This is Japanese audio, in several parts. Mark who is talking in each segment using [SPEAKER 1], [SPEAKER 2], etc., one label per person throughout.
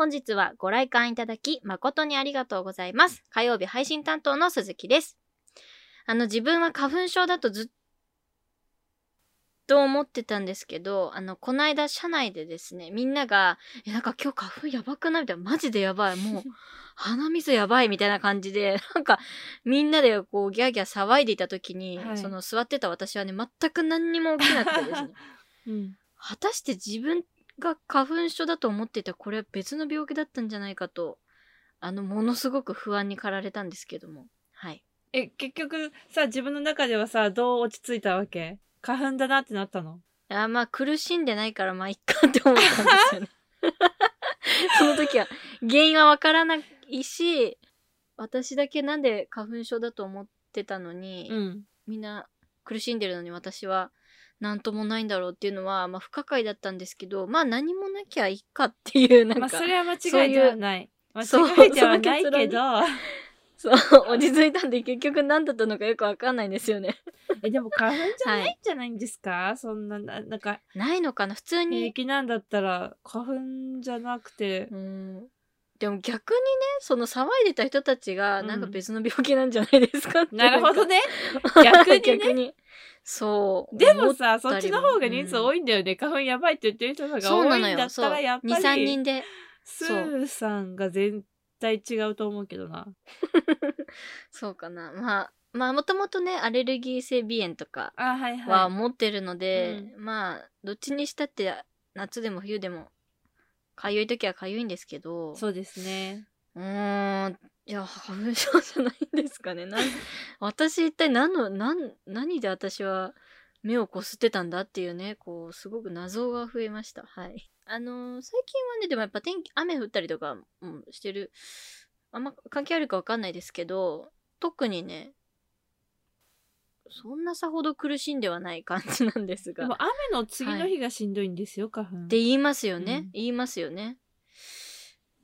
[SPEAKER 1] 本日はご来館いただき誠にありがとうございます。火曜日配信担当の鈴木です。あの、自分は花粉症だとずっと思ってたんですけど、あの、この間社内でですね、みんなが、え、なんか今日花粉やばくない？みたいな、マジでやばい、もう、鼻水やばいみたいな感じで、なんか、みんなでこう、ギャーギャー騒いでいた時に、
[SPEAKER 2] はい
[SPEAKER 1] その座ってた私はね、全く何にも起きなくてですね、
[SPEAKER 2] うん。
[SPEAKER 1] 果たして自分が花粉症だと思っていたこれは別の病気だったんじゃないかと、あの、ものすごく不安に駆られたんですけども。はい。
[SPEAKER 2] え、結局さ、自分の中ではさ、どう落ち着いたわけ？花粉だなってなったの？
[SPEAKER 1] いや、まあ、苦しんでないから、まあ、いっかって思ったんですよね。その時は、原因はわからないし、私だけなんで花粉症だと思ってたのに、
[SPEAKER 2] うん。
[SPEAKER 1] みんな苦しんでるのに私は何ともないんだろうっていうのは、まあ、不可解だったんですけど、まあ、何もなきゃいいかっていう、なんか、
[SPEAKER 2] まあ、それは間違いではない。
[SPEAKER 1] そう
[SPEAKER 2] 間違いではないけど、
[SPEAKER 1] そう、落ち着いたんで結局何だったのかよくわかんないんですよね。
[SPEAKER 2] え、でも花粉じゃない？んじゃないんですか、そんな、ななんか、
[SPEAKER 1] ないのかな？普通
[SPEAKER 2] 平
[SPEAKER 1] に。
[SPEAKER 2] 気なんだったら、花粉じゃなくて
[SPEAKER 1] う、ん。でも逆にね、その騒いでた人たちが、
[SPEAKER 2] うん
[SPEAKER 1] なんか別の病気なんじゃないですかって
[SPEAKER 2] なるほど
[SPEAKER 1] ね。
[SPEAKER 2] ね。逆にね
[SPEAKER 1] 逆に。そう。
[SPEAKER 2] でもさ、そっちの方が人数多いんだよね。花粉やばいって言ってる人が
[SPEAKER 1] そうなのよ。
[SPEAKER 2] 多いんだっ。たら、やっぱり、
[SPEAKER 1] 2、3人で。
[SPEAKER 2] スーさんが絶対違うと思うけどな。
[SPEAKER 1] そうかな。まあ、まあ、もともとね、アレルギー性鼻炎とか
[SPEAKER 2] あ、はい
[SPEAKER 1] は
[SPEAKER 2] はい。
[SPEAKER 1] 持ってるので、まあ、どっちにしたって、夏でも冬でも、かゆい時はかゆいんですけど、
[SPEAKER 2] そうですね。
[SPEAKER 1] うーん、いや、花粉症じゃないんですかね。なん 私一体何の、何、何で私は目をこすってたんだっていうね、こう、すごく謎が増えました。はい。あのー最近はね、でもやっぱ天気、雨降ったりとか、うん、してる、あんま関係あるかわかんないですけど、特にね、そんなさほど苦しんではない感じなんですが。
[SPEAKER 2] でも雨の次の日がしんどいんですよ、花粉。
[SPEAKER 1] って言いますよね、
[SPEAKER 2] うん
[SPEAKER 1] 言いますよね。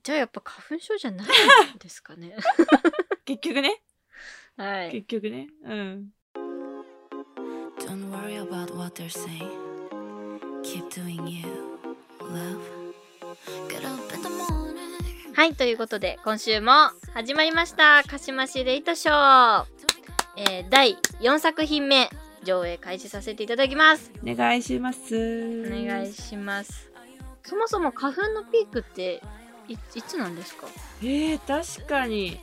[SPEAKER 1] じゃあやっぱ花粉症じゃないんですかね。
[SPEAKER 2] 結局ね。
[SPEAKER 1] はい。
[SPEAKER 2] 結局ね。うん。
[SPEAKER 3] Don't worry about what they're saying. Keep doing you, love. Get up in the morning.
[SPEAKER 1] はい、ということで、今週も始まりました。鹿島市レイトショー。えー、第4作品目、上映開始させていただきます。
[SPEAKER 2] お願いします。
[SPEAKER 1] お
[SPEAKER 2] お
[SPEAKER 1] 願いします。そもそも花粉のピークってい、いつなんですか？
[SPEAKER 2] えー、確かに。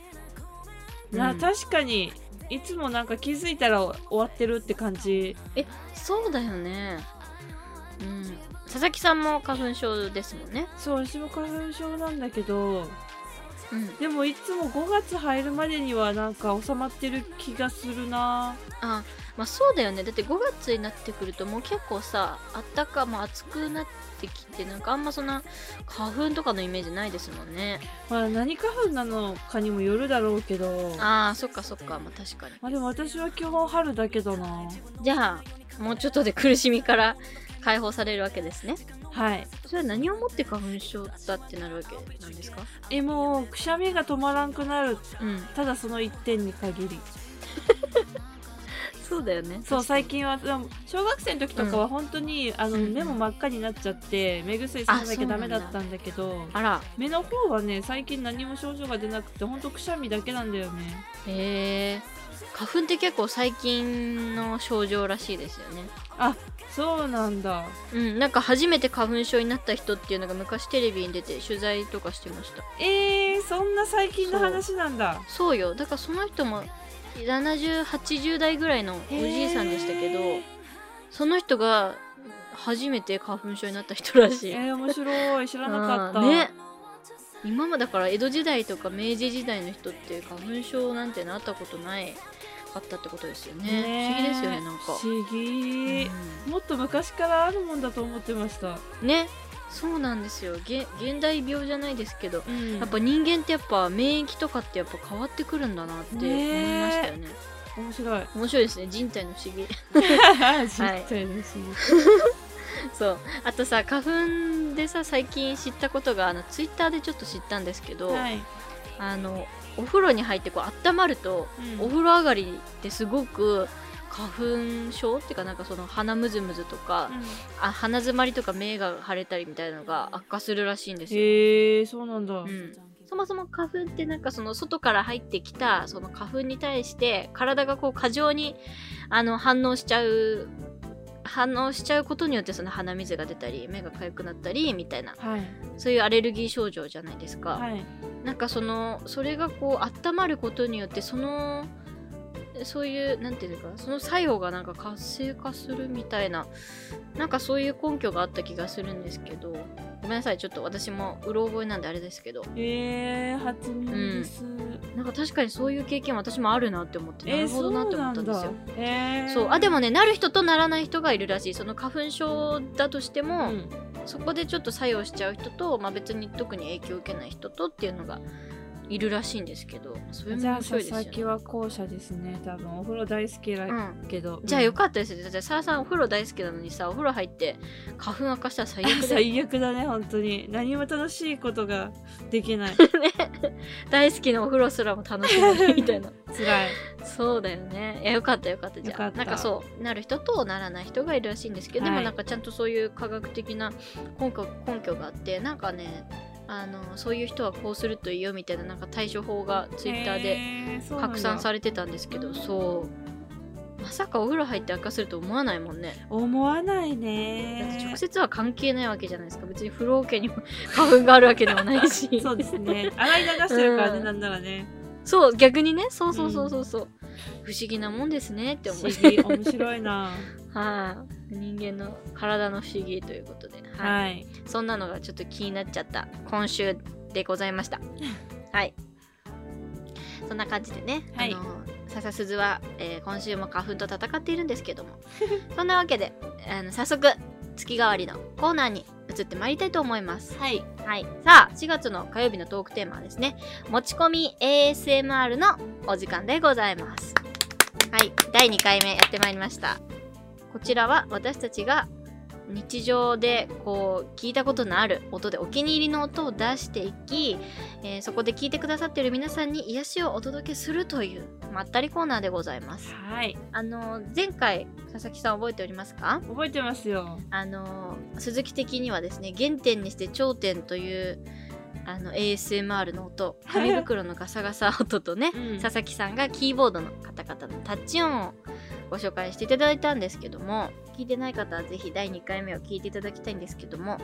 [SPEAKER 2] な、
[SPEAKER 1] うん
[SPEAKER 2] 確かに。いつもなんか気づいたら終わってるって感じ。
[SPEAKER 1] え、そうだよね。うん。佐々木さんも花粉症ですもんね。
[SPEAKER 2] そう、私も花粉症なんだけど、
[SPEAKER 1] うん。
[SPEAKER 2] でもいつも5月入るまでにはなんか収まってる気がするな
[SPEAKER 1] あまあそうだよね。だって5月になってくるともう結構さあったかまあ暑くなってきてなんかあんまそんな花粉とかのイメージないですもんね。
[SPEAKER 2] まあ何花粉なのかにもよるだろうけど。
[SPEAKER 1] あーそっかそっか。まあ確かに。
[SPEAKER 2] まあでも私は基本春だけどな。
[SPEAKER 1] じゃあもうちょっとで苦しみから解放されるわけですね。
[SPEAKER 2] はい。
[SPEAKER 1] それは何をもって花粉症だってなるわけなんですか？
[SPEAKER 2] えもうくしゃみが止まらんくなる。
[SPEAKER 1] うん。
[SPEAKER 2] ただその一点に限り
[SPEAKER 1] そうだよね。
[SPEAKER 2] そう最近は小学生の時とかは本当に、あの
[SPEAKER 1] うん。
[SPEAKER 2] 目も真っ赤になっちゃって目薬ささなきゃダメだったんだけど
[SPEAKER 1] あら。
[SPEAKER 2] 目の方はね最近何も症状が出なくて本当くしゃみだけなんだよね。
[SPEAKER 1] へえ。花粉って結構最近の症状らしいですよね。
[SPEAKER 2] あそうなんだ。
[SPEAKER 1] うん、なんか初めて花粉症になった人っていうのが昔テレビに出て取材とかしてました。
[SPEAKER 2] えー、そんな最近の話なんだ。
[SPEAKER 1] そうよ。だからその人も7080代ぐらいのおじいさんでしたけど、その人が初めて花粉症になった人らしい、
[SPEAKER 2] えー、面白い。知らなかった。
[SPEAKER 1] うん。ね。今もだから江戸時代とか明治時代の人って花粉症なんてなったことないかったってことですよね。
[SPEAKER 2] ね
[SPEAKER 1] 不思議ですよねなんか。
[SPEAKER 2] 不思議、もっと昔からあるもんだと思ってました、
[SPEAKER 1] うんねそうなんですよ。げ現代病じゃないですけど
[SPEAKER 2] うん。
[SPEAKER 1] やっぱ人間ってやっぱ免疫とかってやっぱ変わってくるんだなって思いましたよね。
[SPEAKER 2] 面白い。
[SPEAKER 1] 面白いですね。人体の不思議。
[SPEAKER 2] 実際の不思議。
[SPEAKER 1] そう。あとさ花粉でさ最近知ったことがあのツイッターでちょっと知ったんですけど、
[SPEAKER 2] はい、
[SPEAKER 1] あのお風呂に入ってこう温まると、
[SPEAKER 2] うん。
[SPEAKER 1] お風呂上がりってすごく花粉症っていうかなんかその鼻むずむずとか、あ鼻づまりとか目が腫れたりみたいなのが悪化するらしいんですよ。
[SPEAKER 2] へえそうなんだ、
[SPEAKER 1] うん、そもそも花粉ってなんかその外から入ってきたその花粉に対して体がこう過剰にあの反応しちゃう反応しちゃうことによってその鼻水が出たり目が痒くなったりみたいな
[SPEAKER 2] はい。
[SPEAKER 1] そういうアレルギー症状じゃないですか、
[SPEAKER 2] はい。
[SPEAKER 1] なんかそのそれがこう温まることによってそのそういうなんていうのかなその作用がなんか活性化するみたいななんかそういう根拠があった気がするんですけどごめんなさいちょっと私もうろ覚えなんであれですけど。
[SPEAKER 2] えー、初耳です、
[SPEAKER 1] なんか確かにそういう経験私もあるなって思ってな
[SPEAKER 2] えー、
[SPEAKER 1] るほどなって思ったんですよ。
[SPEAKER 2] えー、
[SPEAKER 1] そう。あでもねなる人とならない人がいるらしい。その花粉症だとしても、
[SPEAKER 2] うん。
[SPEAKER 1] そこでちょっと作用しちゃう人と、まあ、別に特に影響を受けない人とっていうのがいるらしいんですけどそれも
[SPEAKER 2] じゃあ
[SPEAKER 1] 面白いですよね。
[SPEAKER 2] 佐々木は後者ですね。多分お風呂大好きだ
[SPEAKER 1] うん。
[SPEAKER 2] けど、
[SPEAKER 1] じゃあよ
[SPEAKER 2] っ
[SPEAKER 1] かったですよ。だってサラさんお風呂大好きなのにさお風呂入って花粉悪化したら最悪
[SPEAKER 2] た
[SPEAKER 1] で
[SPEAKER 2] 最悪だね本当に。何も楽しいことができない。
[SPEAKER 1] 大好きなお風呂すらも楽しめないみたいな。
[SPEAKER 2] 辛い。
[SPEAKER 1] そうだよね。いやよかったよかった。じゃあなんかそうなる人とならない人がいるらしいんですけど、で
[SPEAKER 2] はい。
[SPEAKER 1] もなんかちゃんとそういう科学的な根拠根拠があってなんかねあのそういう人はこうするといいよみたいななんか対処法がツイッターで拡散さ
[SPEAKER 2] れ
[SPEAKER 1] れてたんですけど、
[SPEAKER 2] うん
[SPEAKER 1] そう。まさかお風呂入って悪化すると思わないもんね。
[SPEAKER 2] 思わない
[SPEAKER 1] だって
[SPEAKER 2] ね
[SPEAKER 1] 直接は関係ないわけじゃないですか。別に風呂桶にも花粉があるわけでもないし。
[SPEAKER 2] そうですね。洗い流してるからね、
[SPEAKER 1] うん
[SPEAKER 2] なんならね。
[SPEAKER 1] そう逆にね。そうそうそうそうそう、不思議なもんですねって
[SPEAKER 2] 不
[SPEAKER 1] 思
[SPEAKER 2] 思
[SPEAKER 1] い
[SPEAKER 2] 議。面白いな。
[SPEAKER 1] はい、人間の体の不思議ということで、はい
[SPEAKER 2] はい
[SPEAKER 1] そんなのがちょっと気になっちゃった今週でございました。はい。そんな感じでね、
[SPEAKER 2] はい
[SPEAKER 1] あの笹鈴は、えー今週も花粉と戦っているんですけども そんなわけであの早速月替わりのコーナーに移ってまいりたいと思います。
[SPEAKER 2] はい
[SPEAKER 1] はい。さあ、4月の火曜日のトークテーマはですね、持ち込み ASMR のお時間でございます。はい。第2回目やってまいりました。こちらは私たちが日常でこう聞いたことのある音でお気に入りの音を出していき、えーそこで聞いてくださっている皆さんに癒しをお届けするというまったりコーナーでございます。
[SPEAKER 2] はい。
[SPEAKER 1] あの前回佐々木さん覚えておりますか？
[SPEAKER 2] 覚えてますよ。
[SPEAKER 1] あの鈴木的にはですね原点にして頂点というあの ASMR の音 紙袋のガサガサ音とね、
[SPEAKER 2] うん。
[SPEAKER 1] 佐々木さんがキーボードのカタカタのタッチ音をご紹介していただいたんですけども聞いてない方はぜひ第2回目を聞いていただきたいんですけども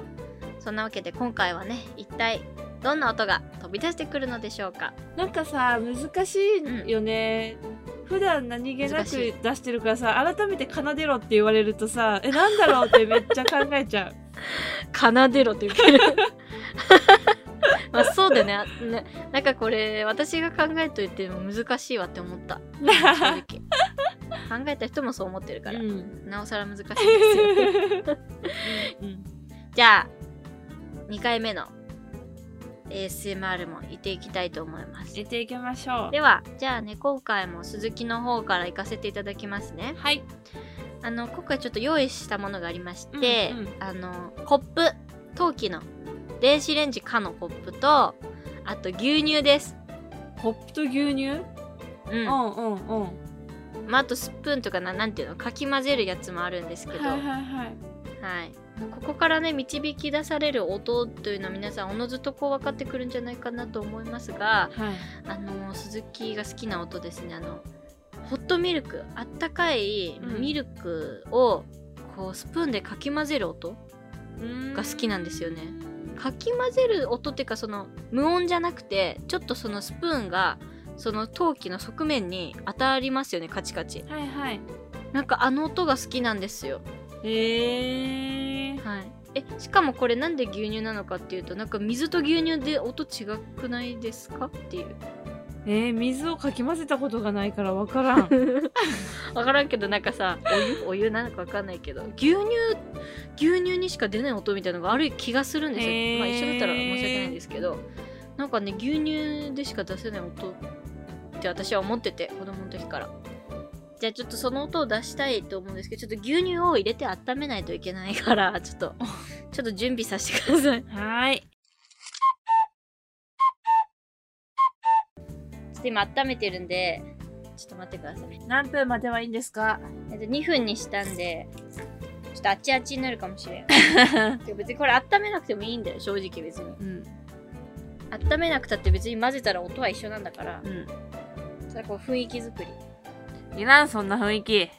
[SPEAKER 1] そんなわけで今回はね一体どんな音が飛び出してくるのでしょうか？
[SPEAKER 2] なんかさ難しいよね、普段何気なく出してるからさ改めて奏でろって言われるとさえなんだろうってめっちゃ考えちゃう。
[SPEAKER 1] 奏でろって言ってる まあそうだよね。ねなんかこれ私が考えといても難しいわって思った。正直。考えた人もそう思ってるから、
[SPEAKER 2] うん。
[SPEAKER 1] なおさら難しいですよ。
[SPEAKER 2] うん
[SPEAKER 1] じゃあ2回目の ASMR も行っていきたいと思います。
[SPEAKER 2] 入れていきましょう。
[SPEAKER 1] ではじゃあね今回も鈴木の方から行かせていただきますね。
[SPEAKER 2] はい。
[SPEAKER 1] あの今回ちょっと用意したものがありまして、
[SPEAKER 2] うんうん。
[SPEAKER 1] あのコップ陶器の電子レンジかのコップとあと牛乳です。
[SPEAKER 2] コップと牛乳？
[SPEAKER 1] うん。
[SPEAKER 2] うんうんうん。
[SPEAKER 1] まあ、あとスプーンとかななんていうの？かき混ぜるやつもあるんですけど、
[SPEAKER 2] はい
[SPEAKER 1] はい
[SPEAKER 2] はい。はい。
[SPEAKER 1] ここからね導き出される音というのは皆さんおのずとこう分かってくるんじゃないかなと思いますが
[SPEAKER 2] はい。
[SPEAKER 1] あの鈴木が好きな音ですね。あのホットミルクあったかい
[SPEAKER 2] うん。
[SPEAKER 1] ミルクをこうスプーンでかき混ぜる音が
[SPEAKER 2] が
[SPEAKER 1] 好きなんですよね。かき混ぜる音っていうかその無音じゃなくてちょっとそのスプーンがその陶器の側面に当たりますよねカチカチ。
[SPEAKER 2] はいはい。
[SPEAKER 1] なんかあの音が好きなんですよ。
[SPEAKER 2] へえ
[SPEAKER 1] はい。えしかもこれなんで牛乳なのかっていうとなんか水と牛乳で音違くないですかっていう
[SPEAKER 2] えー、水をかき混ぜたことがないからわからん。
[SPEAKER 1] わからんけどなんかさお湯？お湯？なのかわかんないけど。牛乳？牛乳にしか出ない音みたいなのがある気がするんですよ、
[SPEAKER 2] へー。
[SPEAKER 1] まあ一緒だったら申し訳ないんですけど。なんかね牛乳でしか出せない音って私は思ってて子供の時から。じゃあちょっとその音を出したいと思うんですけどちょっと牛乳を入れて温めないといけないからちょっとちょっと準備させてください。
[SPEAKER 2] はい
[SPEAKER 1] ょっと今温めてるんでちょっと待ってください。
[SPEAKER 2] 何分まではいいんですか？
[SPEAKER 1] えっと、2分にしたんで、ちょっとあっちあっちになるかもしれん。で別にこれ温めなくてもいいんだよ、正直別に。
[SPEAKER 2] うん。
[SPEAKER 1] 温めなくたって別に混ぜたら音は一緒なんだから、
[SPEAKER 2] うん。
[SPEAKER 1] それはこう雰囲気作り。
[SPEAKER 2] いらん、そんな雰囲気。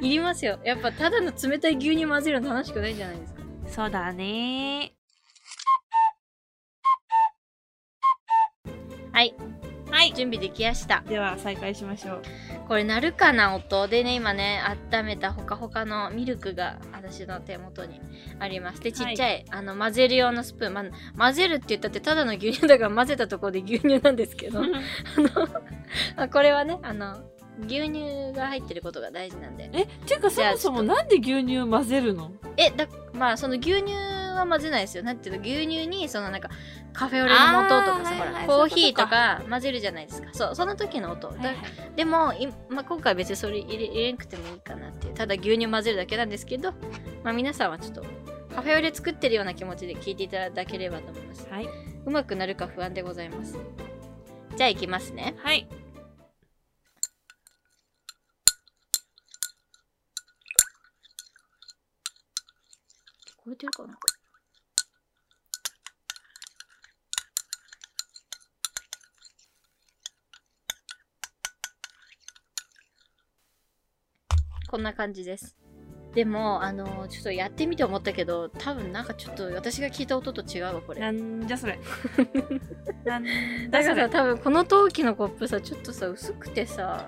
[SPEAKER 1] いりますよ。やっぱただの冷たい牛乳混ぜるの楽しくないじゃないですか。
[SPEAKER 2] そうだね
[SPEAKER 1] はい。
[SPEAKER 2] はい。
[SPEAKER 1] 準備できました。
[SPEAKER 2] では、再開しましょう。
[SPEAKER 1] これ鳴るかな音でね、今ね、温めたほかほかのミルクが私の手元にあります。で、ちっちゃい、あの、混ぜる用のスプーン。ま、混ぜるって言ったってただの牛乳だから混ぜたところで牛乳なんですけど、あの、あこれはね、あの、牛乳が入ってることが大事なんで。
[SPEAKER 2] え、ていうかそもそもなんで牛乳混ぜるの？
[SPEAKER 1] え、だ、まあ、その牛乳は混ぜないですよ。なんていうの、牛乳に、そのなんか、カフェオレの素とかさ、コーヒーとか混ぜるじゃないですか。そう、その時の音。だでも、いまあ、今回別にそれ入れ入れんくてもいいかなって。ただ牛乳混ぜるだけなんですけど、まあ皆さんはちょっと、カフェオレ作ってるような気持ちで聞いていただければと思います。
[SPEAKER 2] はい。
[SPEAKER 1] うまくなるか不安でございます。じゃあ行きますね。
[SPEAKER 2] はい。
[SPEAKER 1] 聞こえてるかな？こんな感じです。でも、あのちょっとやってみて思ったけど、多分なんかちょっと私が聞いた音と違うわ、これ。
[SPEAKER 2] なんじゃそれ。なん
[SPEAKER 1] だか。ら多分この陶器のコップさ、ちょっとさ、薄くてさ、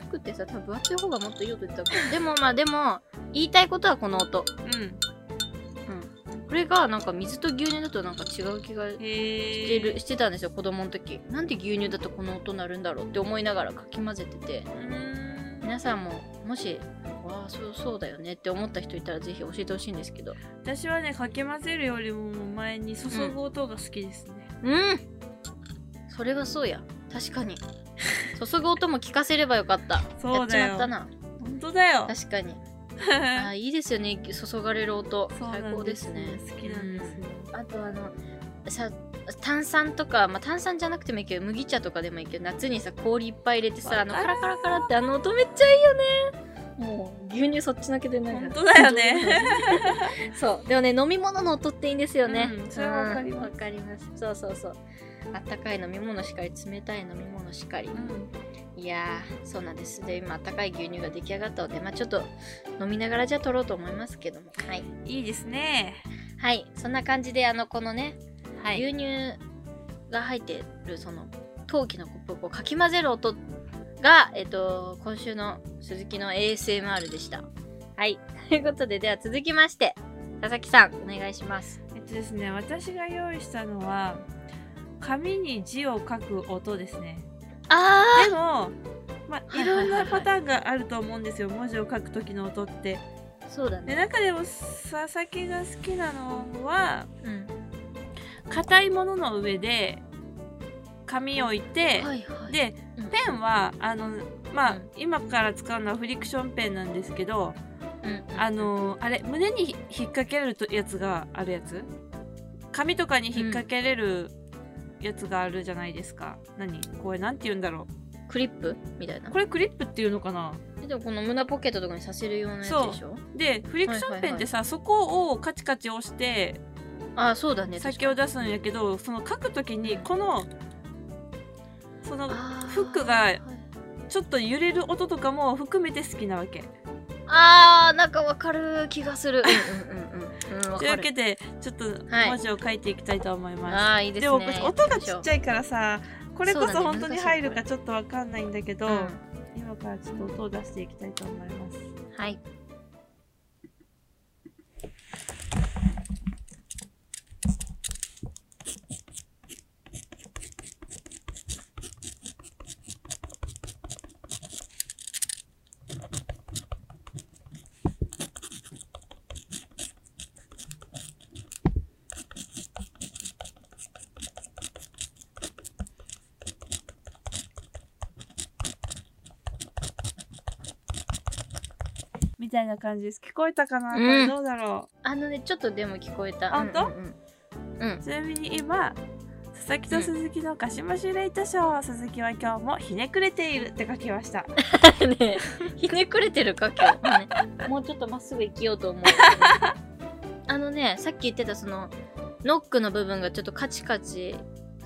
[SPEAKER 1] 薄くてさ、多分分厚い方がもっといい音言ったかも。でもまあでも、言いたいことはこの音。
[SPEAKER 2] うん。
[SPEAKER 1] うん。これがなんか水と牛乳だとなんか違う気がして
[SPEAKER 2] へ
[SPEAKER 1] る、してたんですよ、子供の時。なんで牛乳だとこの音鳴るんだろうって思いながらかき混ぜてて。
[SPEAKER 2] ー。
[SPEAKER 1] 皆さんも、もし、わあ、そうそうだよねって思った人いたらぜひ教えてほしいんですけど。
[SPEAKER 2] 私はね、かき混ぜるよりも前に注ぐ音が好きですね。
[SPEAKER 1] うんそれはそうや。確かに。注ぐ音も聞かせればよかった。
[SPEAKER 2] そうだよ
[SPEAKER 1] やっちまったな。
[SPEAKER 2] 本当だよ。
[SPEAKER 1] 確かに。あーいいですよね、注がれる音。最高ですね。
[SPEAKER 2] 好きなんですよ。
[SPEAKER 1] あとあの、さ、炭酸とか、まあ、炭酸じゃなくてもいいけど、麦茶とかでもいいけど、夏にさ、氷いっぱい入れてさ、あの、カラカラカラってあの音めっちゃいいよね。もう、牛乳そっちのけでない
[SPEAKER 2] 本当だよね。
[SPEAKER 1] そう。でもね、飲み物の音っていいんですよね。
[SPEAKER 2] うんそれはわかります
[SPEAKER 1] かります。そうそうそう。あったかい飲み物しかり、冷たい飲み物しかり。いやー、そうなんです。で、今、あったかい牛乳が出来上がったので、まあちょっと飲みながらじゃあ撮ろうと思いますけども。はい。
[SPEAKER 2] いいですね。
[SPEAKER 1] はい。そんな感じで、あの、このね、
[SPEAKER 2] はい。
[SPEAKER 1] 牛乳が入ってる、その、陶器のコップをこうかき混ぜる音が、えっと、今週の鈴木の ASMR でした。はい。ということで、では続きまして、佐々木さん、お願いします。
[SPEAKER 2] えっとですね、私が用意したのは、紙に字を書く音ですね。
[SPEAKER 1] あ
[SPEAKER 2] でも、まあ、
[SPEAKER 1] はい
[SPEAKER 2] ろんなパターンがあると思うんですよ、文字を書く時の音って。
[SPEAKER 1] ーそうだ
[SPEAKER 2] で、
[SPEAKER 1] ね。
[SPEAKER 2] 中でも佐々木が好きなのは、
[SPEAKER 1] うん。
[SPEAKER 2] 硬いものの上で紙を置いて、
[SPEAKER 1] はいはい。
[SPEAKER 2] で、
[SPEAKER 1] うん、
[SPEAKER 2] ペンは、あの、まあ、
[SPEAKER 1] うん。
[SPEAKER 2] 今から使うのはフリクションペンなんですけど、
[SPEAKER 1] うん、
[SPEAKER 2] あのあれ胸に引っ掛けれるとやつがあるやつ？紙とかに引っ掛けれるやつがあるじゃないですか、何？これなんて言うんだろ
[SPEAKER 1] クリップみたいな。
[SPEAKER 2] うこ。れクリップっていうのかな？
[SPEAKER 1] えでもこの胸ポケットとかにさせるようなやつでしょ？
[SPEAKER 2] でフリクションペンってさ、そこをカチカチ押して
[SPEAKER 1] ああ、そうだね。
[SPEAKER 2] 先を出すんやけどその書くときにこのそのフックが
[SPEAKER 1] はい
[SPEAKER 2] ちょっと揺れる音とかも含めて好きなわけ。
[SPEAKER 1] あー、なんかわかる気がする。
[SPEAKER 2] という。わけでちょっと
[SPEAKER 1] はい
[SPEAKER 2] 文字を書いていきたいと思います。
[SPEAKER 1] ああ、いいで。
[SPEAKER 2] も音がちっち
[SPEAKER 1] ゃ
[SPEAKER 2] ゃいからさこれこ
[SPEAKER 1] そ
[SPEAKER 2] 本当に入るかちょっとわかんないんだけど、
[SPEAKER 1] うん
[SPEAKER 2] 今からちょっと音を出していきたいと思います。
[SPEAKER 1] はい。
[SPEAKER 2] たいな感じです。聞こえたかな、
[SPEAKER 1] うん。
[SPEAKER 2] これどうだろ
[SPEAKER 1] あのね、ちょっとでも聞こえた。
[SPEAKER 2] あ本当？
[SPEAKER 1] うんうんうん。うん。
[SPEAKER 2] うちなみに今佐々木と鈴木のカシマシュレイトショー、鈴木は今日もひねくれているって書きました。
[SPEAKER 1] ねえ。ひねくれてるか？今日、ね、もうちょっとまっすぐ生きようと思う。あのねさっき言ってたそのノックの部分がちょっとカチカチ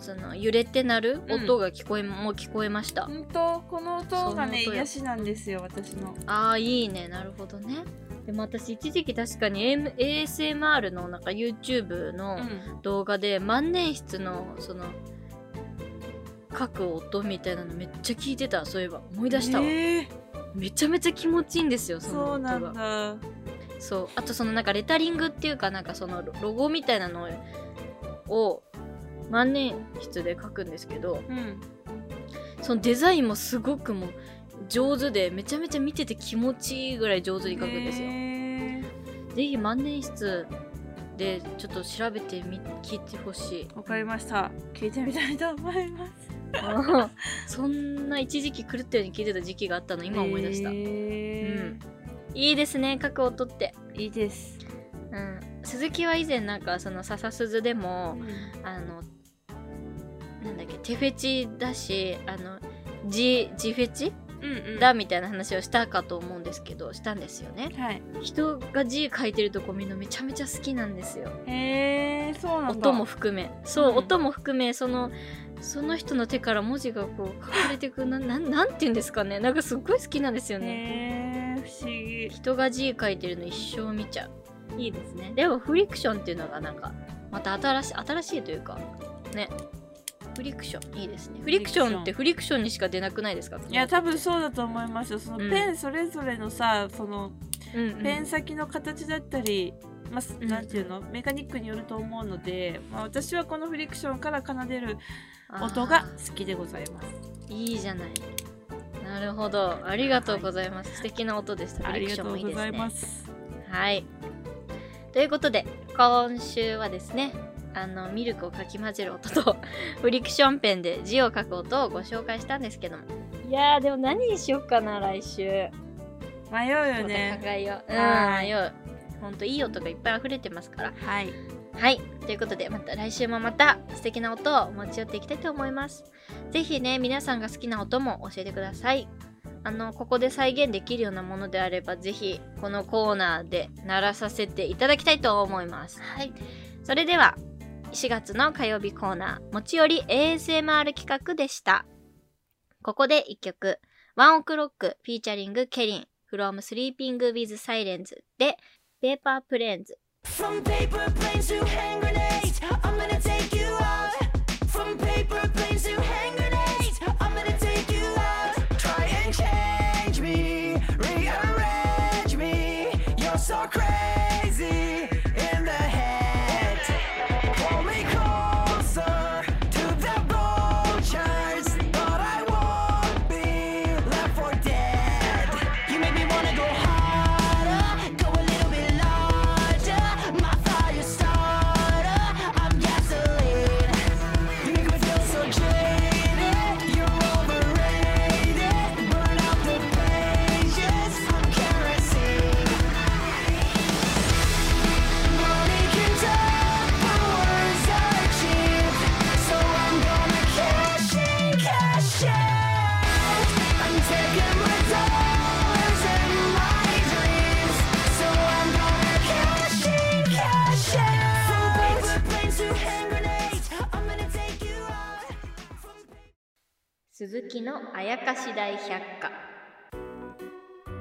[SPEAKER 1] その揺れて鳴る
[SPEAKER 2] うん。
[SPEAKER 1] 音が聞こえ、もう聞こえました。
[SPEAKER 2] 本当？この音がね癒しなんですよ私の。
[SPEAKER 1] ああいいね。なるほどね。でも私一時期確かに AM ASMR のなんか YouTube の
[SPEAKER 2] うん。
[SPEAKER 1] 動画で万年筆のその書く音みたいなのめっちゃ聞いてたそういえば。思い出したわ、
[SPEAKER 2] えー。
[SPEAKER 1] めちゃめちゃ気持ちいいんですよその
[SPEAKER 2] そうな
[SPEAKER 1] 音が。そう。あとそのなんかレタリングっていうかなんかそのロロゴみたいなのを万年筆で書くんですけど
[SPEAKER 2] うん。
[SPEAKER 1] そのデザインもすごくもう上手でめちゃめちゃ見てて気持ちいいぐらい上手に書くんですよ、
[SPEAKER 2] え
[SPEAKER 1] ぜひ万年筆でちょっと調べてみ聞いてほしい
[SPEAKER 2] ーわかりました。聞いてみたいと思います。
[SPEAKER 1] う んそんな一時期狂ったように聞いてた時期があったの今思い出した、
[SPEAKER 2] え
[SPEAKER 1] う
[SPEAKER 2] ー
[SPEAKER 1] んいいですね書く音って
[SPEAKER 2] いいです。
[SPEAKER 1] うん。鈴木は以前なんかその笹鈴でもあのなんだっけ手フェチだしあの字字フェチ？
[SPEAKER 2] うんうん。
[SPEAKER 1] だみたいな話をしたかと思うんですけどしたんですよね。
[SPEAKER 2] はい。
[SPEAKER 1] 人が字書いてるとこ見るのめちゃめちゃ好きなんですよ。
[SPEAKER 2] へえー、そうなんだ。
[SPEAKER 1] 音も含め。そう、
[SPEAKER 2] うん。
[SPEAKER 1] 音も含めそのその人の手から文字がこう書かれてくななんなんて言うんですかね。なんかすっごい好きなんですよね。
[SPEAKER 2] へえー、不思議。
[SPEAKER 1] 人が字書いてるの一生見ちゃういいですね。でもフリクションっていうのがなんかまた新しい新しいというかね。フリクションいいですね。フリクション。ってフリクションにしか出なくないですか？
[SPEAKER 2] いや多分そうだと思いますよ。その
[SPEAKER 1] うん。
[SPEAKER 2] ペンそれぞれのさ、その
[SPEAKER 1] うんうん。
[SPEAKER 2] ペン先の形だったり、まあ
[SPEAKER 1] うん。
[SPEAKER 2] なんていうの？メカニックによると思うので、まあ、私はこのフリクションから奏でる音が好きでございます。
[SPEAKER 1] いいじゃない。なるほど。ありがとうございます、素敵な音でした。
[SPEAKER 2] あり
[SPEAKER 1] フリクション
[SPEAKER 2] がとうござい
[SPEAKER 1] もいいですね
[SPEAKER 2] ます。
[SPEAKER 1] はい。ということで、今週はですね、あの、ミルクをかき混ぜる音と、フリクションペンで字を書く音をご紹介したんですけども。いやー、でも何にしよっかな、来週。
[SPEAKER 2] 迷うよ
[SPEAKER 1] また考
[SPEAKER 2] ね
[SPEAKER 1] えよう。うん、
[SPEAKER 2] はい
[SPEAKER 1] よう。ほんといい音がいっぱい溢れてますから。
[SPEAKER 2] はい
[SPEAKER 1] はい。ということで、また来週もまた素敵な音を持ち寄っていきたいと思います。ぜひね、皆さんが好きな音も教えてください。あの、ここで再現できるようなものであれば、ぜひ、このコーナーで鳴らさせていただきたいと思います。はい。それでは、4月の火曜日コーナー、持ち寄り ASMR 企画でした。ここで1曲、ワンオクロックフィーチャリングケリン、from Sleeping with Silence で、ペーパープレーンズ
[SPEAKER 4] From paper planes to hand grenades,
[SPEAKER 1] 鈴木のあやかし大百科。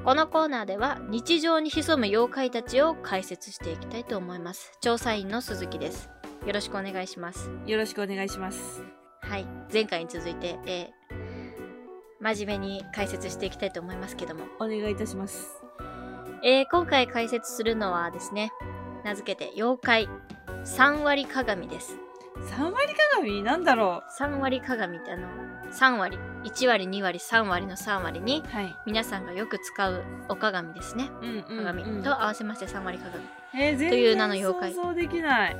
[SPEAKER 1] このコーナーでは日常に潜む妖怪たちを解説していきたいと思います。調査員の鈴木です。よろしくお願いします。
[SPEAKER 2] よろしくお願いします。
[SPEAKER 1] はい。前回に続いて、えー真面目に解説していきたいと思いますけども、
[SPEAKER 2] お願いいたします。
[SPEAKER 1] えー今回解説するのはですね名付けて妖怪。3割鏡です。
[SPEAKER 2] 3割鏡？なんだろ
[SPEAKER 1] 3割鏡ってあの3割1割2割3割の3割に
[SPEAKER 2] うはい。
[SPEAKER 1] 皆さんがよく使うお鏡ですね。
[SPEAKER 2] うんうん、
[SPEAKER 1] 鏡
[SPEAKER 2] うん、
[SPEAKER 1] と合わせまして3割鏡。
[SPEAKER 2] えー、全
[SPEAKER 1] という名の妖怪。
[SPEAKER 2] 想像できない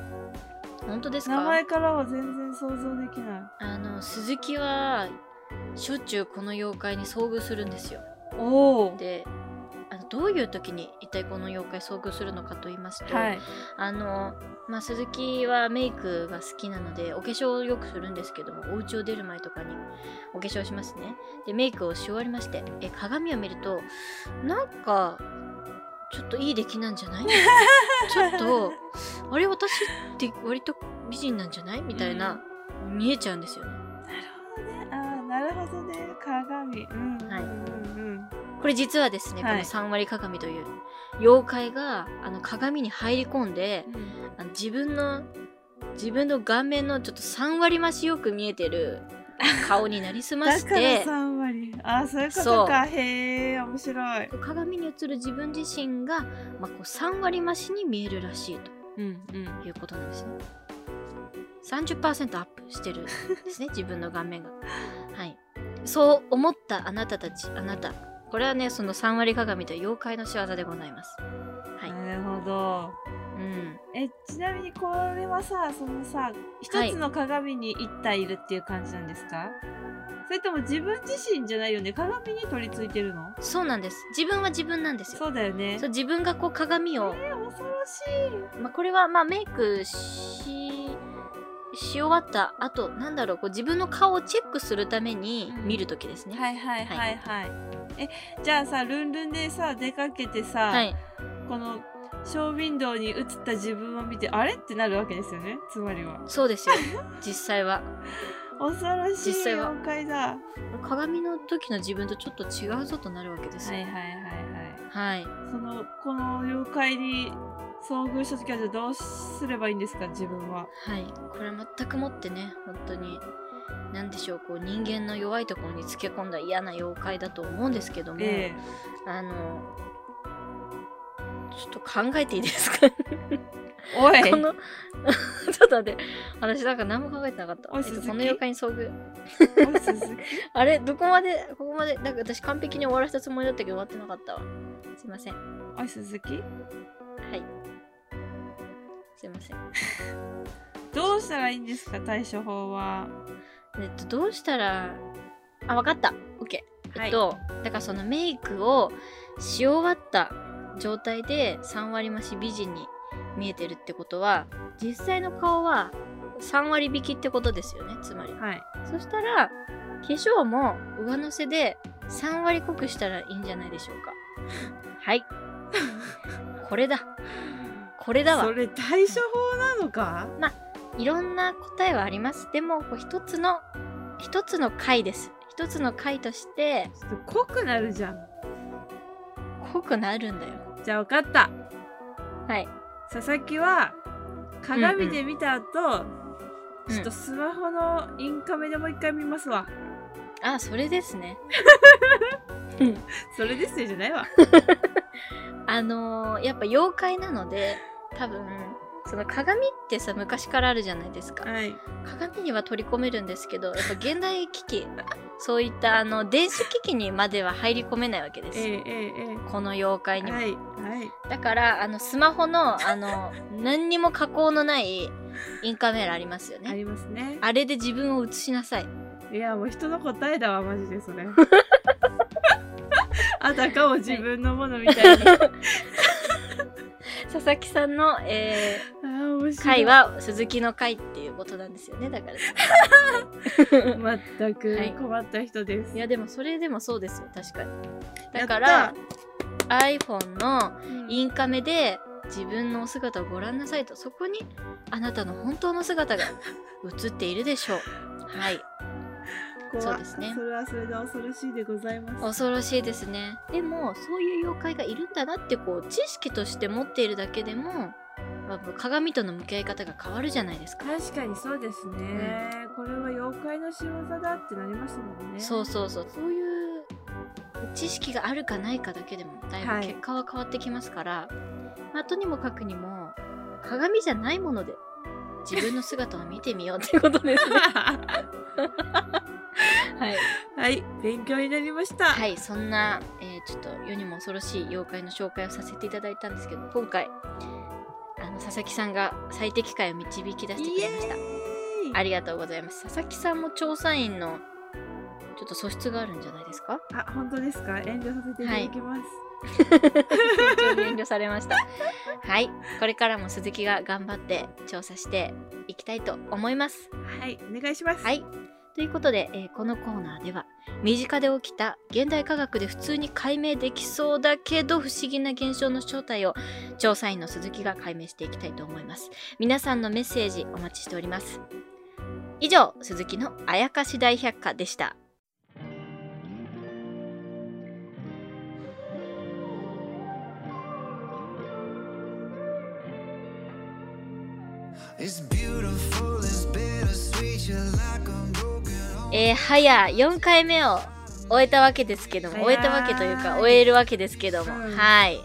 [SPEAKER 1] 本当です
[SPEAKER 2] 名
[SPEAKER 1] か
[SPEAKER 2] 前からは全然想像できな
[SPEAKER 1] あの鈴木はしょっちゅうこの妖怪に遭遇するんですよ。
[SPEAKER 2] いおお
[SPEAKER 1] でどういう時に一体この妖怪遭遇するのかと言いますと、
[SPEAKER 2] はい。
[SPEAKER 1] あの、まあ、鈴木はメイクが好きなのでお化粧をよくするんですけどもお家を出る前とかにお化粧しますね。でメイクをし終わりましてえ鏡を見るとなんかちょっといい出来なんじゃない？ちょっとあれ私って割と美人なんじゃない？みたいな、見えちゃうんですよね。
[SPEAKER 2] なるほどね。鏡うん
[SPEAKER 1] はい
[SPEAKER 2] うんうん
[SPEAKER 1] これ実はですね、
[SPEAKER 2] はい。
[SPEAKER 1] この3割鏡という妖怪があの鏡に入り込んで
[SPEAKER 2] うん。
[SPEAKER 1] あの自分の自分の顔面のちょっと3割増しよく見えてる顔になりすま
[SPEAKER 2] だから
[SPEAKER 1] して
[SPEAKER 2] 3割。あーそういうことか。へえ面白い。
[SPEAKER 1] 鏡に映る自分自身が、まあ、こう3割増しに見えるらしい
[SPEAKER 2] うんうん。
[SPEAKER 1] ということなんですね。30%アップしてるんですね 自分の顔面が。はい。そう思ったあなたたちあなたこれはねその3割鏡という妖怪の仕業でございます。はい。
[SPEAKER 2] なるほど
[SPEAKER 1] うん。
[SPEAKER 2] えちなみにこれはさそのさ一
[SPEAKER 1] はい
[SPEAKER 2] つの鏡に一体いるっていう感じなんですか、それとも自分自身じゃないよね？鏡に取り付いてるの？
[SPEAKER 1] そうなんです。自分は自分なんですよ。
[SPEAKER 2] そうだよね
[SPEAKER 1] そう自分がこう鏡を、
[SPEAKER 2] えー、恐ろしい
[SPEAKER 1] まあ、これはまあメイクしし終わった後なんだろうこう自分の顔をチェックするために
[SPEAKER 2] うん
[SPEAKER 1] 見るときですね。
[SPEAKER 2] はいはいはいはい、えじゃあさルンルンでさ出かけてさ、
[SPEAKER 1] はい。
[SPEAKER 2] このショーウィンドウに映った自分を見てあれってなるわけですよね？つまりは
[SPEAKER 1] そうですよ。実際は。
[SPEAKER 2] 恐ろしい妖怪だは
[SPEAKER 1] 鏡の時の自分とちょっと違うぞとなるわけですよ。
[SPEAKER 2] いはいはいはい
[SPEAKER 1] はい。
[SPEAKER 2] そのこの妖怪に遭遇した時はじゃあどうすればいいんですか？自分は
[SPEAKER 1] はい。これは全くもってね、本当に、なんでしょう、こう人間の弱いところにつけ込んだ嫌な妖怪だと思うんですけども、
[SPEAKER 2] え
[SPEAKER 1] あの、ちょっと考えていいですか？
[SPEAKER 2] えおい
[SPEAKER 1] この、ちょっと待って、私なんか何も考えてなかった。えっと、この妖怪に遭遇。あれ？どこまで、ここまで、なんか私完璧に終わらせたつもりだったけど終わってなかったわ。すいません。は
[SPEAKER 2] おい鈴木？
[SPEAKER 1] い。すいません。
[SPEAKER 2] どうしたらいいんですか対処法は？
[SPEAKER 1] えっと、どうしたら、あ、わかった。OK。
[SPEAKER 2] はい
[SPEAKER 1] えっと、だからそのメイクをし終わった状態で3割増し美人に見えてるってことは、実際の顔は3割引きってことですよね、つまり。
[SPEAKER 2] はい
[SPEAKER 1] そしたら、化粧も上乗せで3割濃くしたらいいんじゃないでしょうか。はい。これだ。これだわ
[SPEAKER 2] そ。れ対処法なのか？
[SPEAKER 1] いろんな答えはあります。でも、こう一つの、一つの回です。一つの回として、
[SPEAKER 2] ちょっと濃くなるじゃん
[SPEAKER 1] 濃くなるんだよ。
[SPEAKER 2] じゃあ分かった
[SPEAKER 1] はい。
[SPEAKER 2] 佐々木は鏡で見た後、
[SPEAKER 1] うん
[SPEAKER 2] ちょっとスマホのインカメでもう一回見ますわ、
[SPEAKER 1] あ、それですね。
[SPEAKER 2] それですよじゃないわ
[SPEAKER 1] あのーやっぱ妖怪なので、多分、その鏡ってさ、昔からあるじゃないですか。
[SPEAKER 2] はい
[SPEAKER 1] 鏡には取り込めるんですけど、やっぱ現代機器、そういったあの電子機器にまでは入り込めないわけです。
[SPEAKER 2] ええ
[SPEAKER 1] この妖怪に
[SPEAKER 2] はいはい
[SPEAKER 1] だから、あの、スマホの、あの、何にも加工のないインカメラありますよね。
[SPEAKER 2] ありますね
[SPEAKER 1] あれで自分を映しなさい。
[SPEAKER 2] いやもう人の答えだわマジでそれ あたかも自分のものみたいにあ
[SPEAKER 1] 佐々木さんの、え
[SPEAKER 2] ー
[SPEAKER 1] 回は鈴木の回っていうことなんですよね。だから、
[SPEAKER 2] 全く
[SPEAKER 1] はい
[SPEAKER 2] 困った人です、
[SPEAKER 1] いや、でもそれでもそうですよ。確かに。だから、iPhone の
[SPEAKER 2] うん
[SPEAKER 1] インカメで自分のお姿をご覧なさいと。そこにあなたの本当の姿が映っているでしょう。はい。
[SPEAKER 2] 怖
[SPEAKER 1] そうですね
[SPEAKER 2] それはそれで恐ろしいでございます
[SPEAKER 1] 恐ろしいですね。でも、そういう妖怪がいるんだなって、こう、知識として持っているだけでも、まあ鏡との向き合い方が変わるじゃないですか。
[SPEAKER 2] 確かにそうですね、これは妖怪の仕業だってなりましたもんね
[SPEAKER 1] そうそうそう。そういう知識があるかないかだけでも、だいぶ
[SPEAKER 2] はい
[SPEAKER 1] 結果は変わってきますから、まあ、とにもかくにも、鏡じゃないもので、自分の姿を見てみようっていうことですね。はい。
[SPEAKER 2] はい勉強になりました。
[SPEAKER 1] はい、そんな、えーちょっと世にも恐ろしい妖怪の紹介をさせていただいたんですけど、今回、あの佐々木さんが最適解を導き出してくれました。ありがとうございます。佐々木さんも調査員のちょっと素質があるんじゃないですか？
[SPEAKER 2] あ本当ですか？遠慮させていただきます、
[SPEAKER 1] 店長に遠慮されました。はい。これからも鈴木が頑張って調査していきたいと思います。
[SPEAKER 2] はいお願いします。
[SPEAKER 1] はいということで、えーこのコーナーでは身近で起きた現代科学で普通に解明できそうだけど不思議な現象の正体を調査員の鈴木が解明していきたいと思います皆さんのメッセージお待ちしております以上鈴木のあやかし大百科でした
[SPEAKER 4] It's beautiful, it's bittersweet. You're like a.
[SPEAKER 1] えー、早4回目を終えたわけですけども終えたわけというか終えるわけですけども、
[SPEAKER 2] うん。
[SPEAKER 1] はい。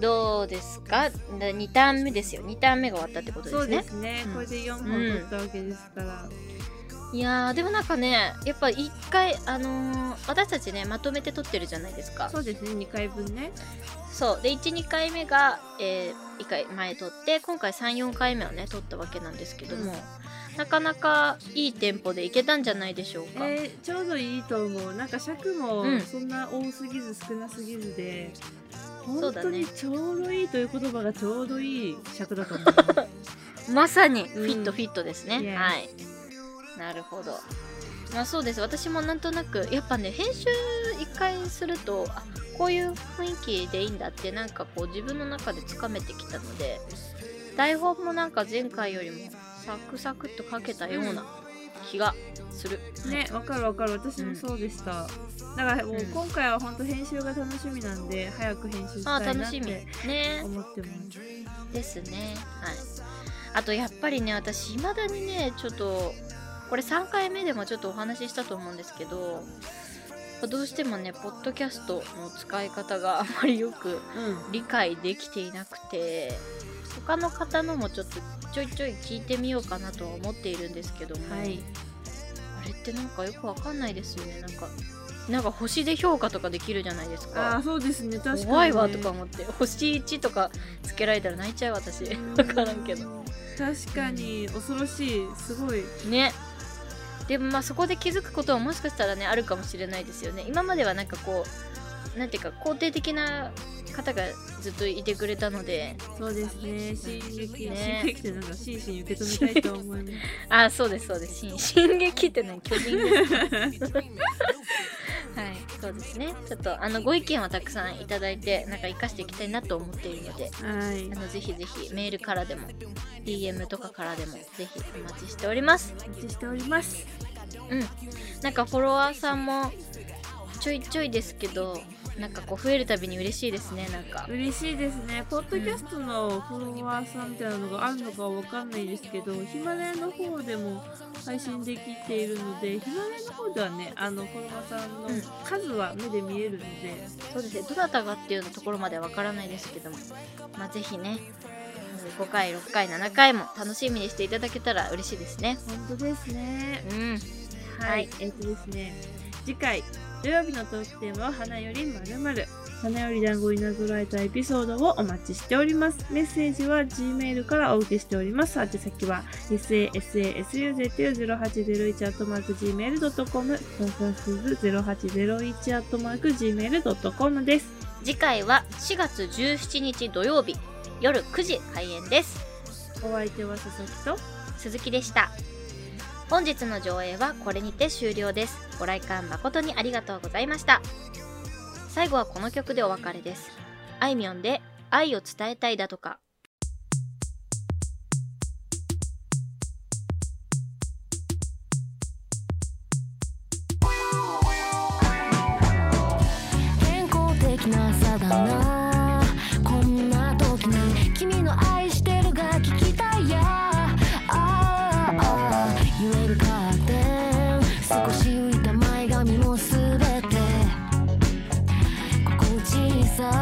[SPEAKER 1] どうですか？2ターン目ですよ。2ターン目が終わったってことですね。
[SPEAKER 2] そうですね、
[SPEAKER 1] うん。
[SPEAKER 2] これで4本取ったわけですから、
[SPEAKER 1] いやーでもなんかねやっぱ1回あのー私たちねまとめて撮ってるじゃないですか。
[SPEAKER 2] そうですね。2回分ね。
[SPEAKER 1] そう。で12回目が、え1回前撮って今回34回目をね撮ったわけなんですけども、なかなかいいテンポでいけたんじゃないでしょうか、
[SPEAKER 2] えーちょうどいいと思う。なんか尺も
[SPEAKER 1] うん。
[SPEAKER 2] そんな多すぎず少なすぎずで、
[SPEAKER 1] そうだね。
[SPEAKER 2] 本当にちょうどいいという言葉がちょうどいい尺だと思う。
[SPEAKER 1] まさにフ
[SPEAKER 2] うん。
[SPEAKER 1] ィットフィットですね、
[SPEAKER 2] Yes
[SPEAKER 1] はい。なるほど。まあそうです。私もなんとなくやっぱね編集1回するとあこういう雰囲気でいいんだってなんかこう自分の中でつかめてきたので台本もなんか前回よりもサクサクっと書けたような気がする、
[SPEAKER 2] ねわかるわかる。私もそうでした、だからもう
[SPEAKER 1] うん。
[SPEAKER 2] 今回は本当編集が楽しみなんで早く編集した
[SPEAKER 1] あ
[SPEAKER 2] いなっ
[SPEAKER 1] 楽しみ。
[SPEAKER 2] て
[SPEAKER 1] ね。
[SPEAKER 2] 思ってます。
[SPEAKER 1] ですね。はい。あとやっぱりね私未だにねちょっとこれ3回目でもちょっとお話ししたと思うんですけどどうしてもねポッドキャストの使い方があまりよく
[SPEAKER 2] うん。
[SPEAKER 1] 理解できていなくて他の方のもちょっとちょいちょい聞いてみようかなとは思っているんですけども、
[SPEAKER 2] はい。
[SPEAKER 1] あれってなんかよくわかんないですよね。なんかなんか星で評価とかできるじゃないです
[SPEAKER 2] あ
[SPEAKER 1] か。
[SPEAKER 2] あそうですね。確かに、ね、
[SPEAKER 1] 怖いわとか思って星1とかつけられたら泣いちゃう私。わからんけど。
[SPEAKER 2] 確かに恐ろしい。すごい。
[SPEAKER 1] ね。でもまあそこで気づくことはもしかしたらねあるかもしれないですよね。今まではなんかこうなんていうか肯定的な方がずっといてくれたので。
[SPEAKER 2] そうですね。進撃、
[SPEAKER 1] ね。
[SPEAKER 2] 進撃ってなんか真摯に受け止めたいと思います。
[SPEAKER 1] あそうですそうです。進進撃ってね巨人です。はいそうですね。ちょっとあのご意見をたくさんいただいてなんか活かしていきたいなと思っているので。
[SPEAKER 2] はい。
[SPEAKER 1] あのぜひぜひメールからでも DM とかからでもぜひお待ちしております。
[SPEAKER 2] お待ちしております。
[SPEAKER 1] うん。なんかフォロワーさんもちょいちょいですけどなんかこう増えるたびに嬉しいですねなんか。
[SPEAKER 2] 嬉しいですね。ポッドキャストのフォロワーさんみたいなのがあるのかわかんないですけどヒマラヤの方でも配信できているのでヒマラヤの方ではねあのフォロワーさんの
[SPEAKER 1] うん。
[SPEAKER 2] 数は目で見えるので、
[SPEAKER 1] そうですね。どなたがっていうところまではわからないですけども。まあぜひね5回6回7回も楽しみにしていただけたら嬉しいですね
[SPEAKER 2] 本当ですね
[SPEAKER 1] うん
[SPEAKER 2] はい、
[SPEAKER 1] はい
[SPEAKER 2] えっ、とですね次回土曜日のトークテーマは花よりまるまる。花より団子になぞらえたエピソードをお待ちしております。メッセージは Gmail からお受けしております。宛先は sasasuzu0801-gmail.com ササスズ 0801-gmail.com です
[SPEAKER 1] 次回は4月17日土曜日夜9時開演です。
[SPEAKER 2] お相手は佐々木と。
[SPEAKER 1] 鈴木でした本日の上映はこれにて終了です。ご来館誠にありがとうございました。最後はこの曲でお別れです。あいみょんで愛を伝えたいだとか。the